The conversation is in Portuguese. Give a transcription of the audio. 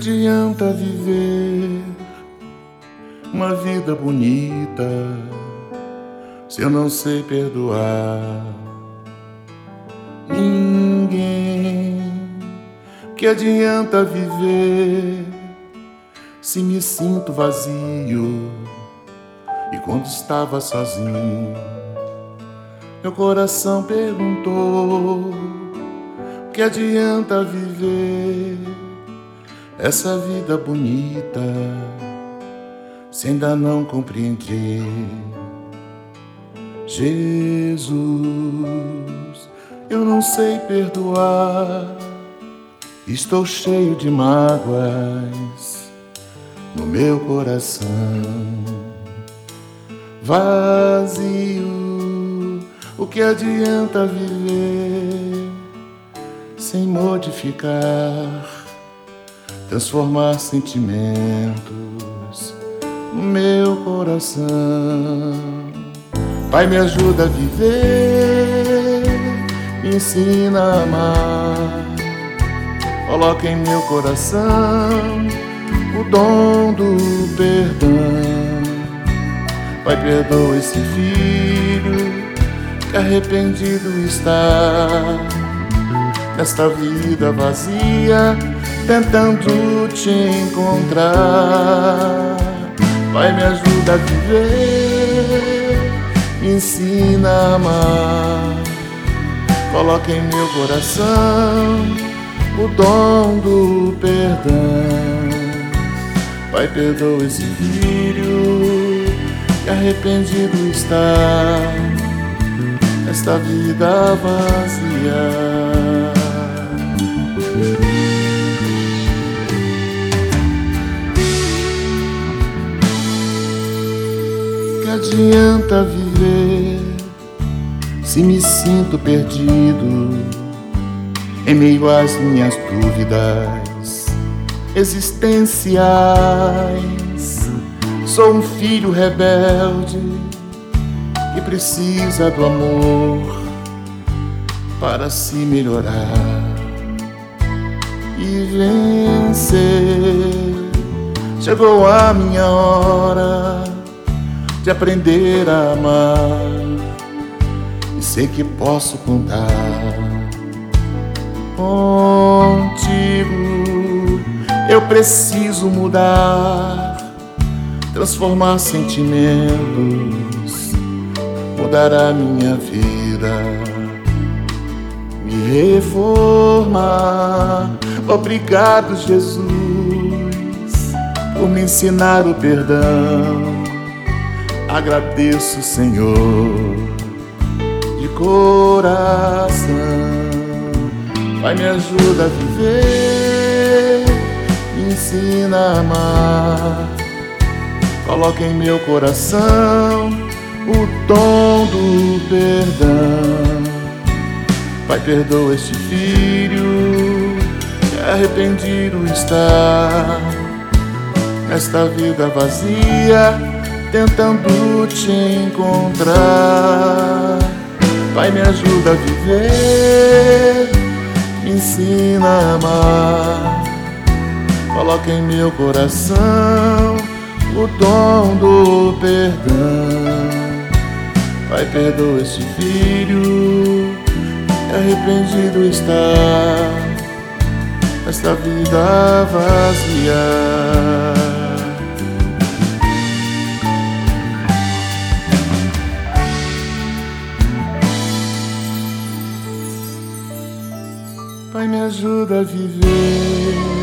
Adianta viver uma vida bonita se eu não sei perdoar ninguém? Que adianta viver se me sinto vazio e quando estava sozinho? Meu coração perguntou: Que adianta viver essa vida bonita se ainda não compreendi? Jesus, eu não sei perdoar, estou cheio de mágoas no meu coração vazio o que adianta viver sem modificar, transformar sentimentos no meu coração? Pai, me ajuda a viver, me ensina a amar. Coloca em meu coração o dom do perdão. Pai, perdoa esse filho que arrependido está nesta vida vazia, tentando te encontrar. Pai, me ajuda a viver, me ensina a amar. Coloca em meu coração o dom do perdão. Pai, perdoa esse filho que arrependido está esta vida vazia. Adianta viver se me sinto perdido em meio às minhas dúvidas existenciais? Sou um filho rebelde que precisa do amor para se melhorar e vencer. Chegou a minha hora de aprender a amar e sei que posso contar contigo. Eu preciso mudar, transformar sentimentos mudar a minha vida, me reformar. Obrigado, Jesus, por me ensinar o perdão. Agradeço, Senhor, de coração. Pai, me ajuda a viver, me ensina a amar. Coloca em meu coração o dom do perdão. Pai, perdoa este filho que arrependido está nesta vida vazia, tentando te encontrar. Pai, me ajuda a viver, me ensina a amar. Coloca em meu coração o dom do perdão. Pai, perdoa este filho arrependido está nesta vida vazia. Pai, me ajuda a viver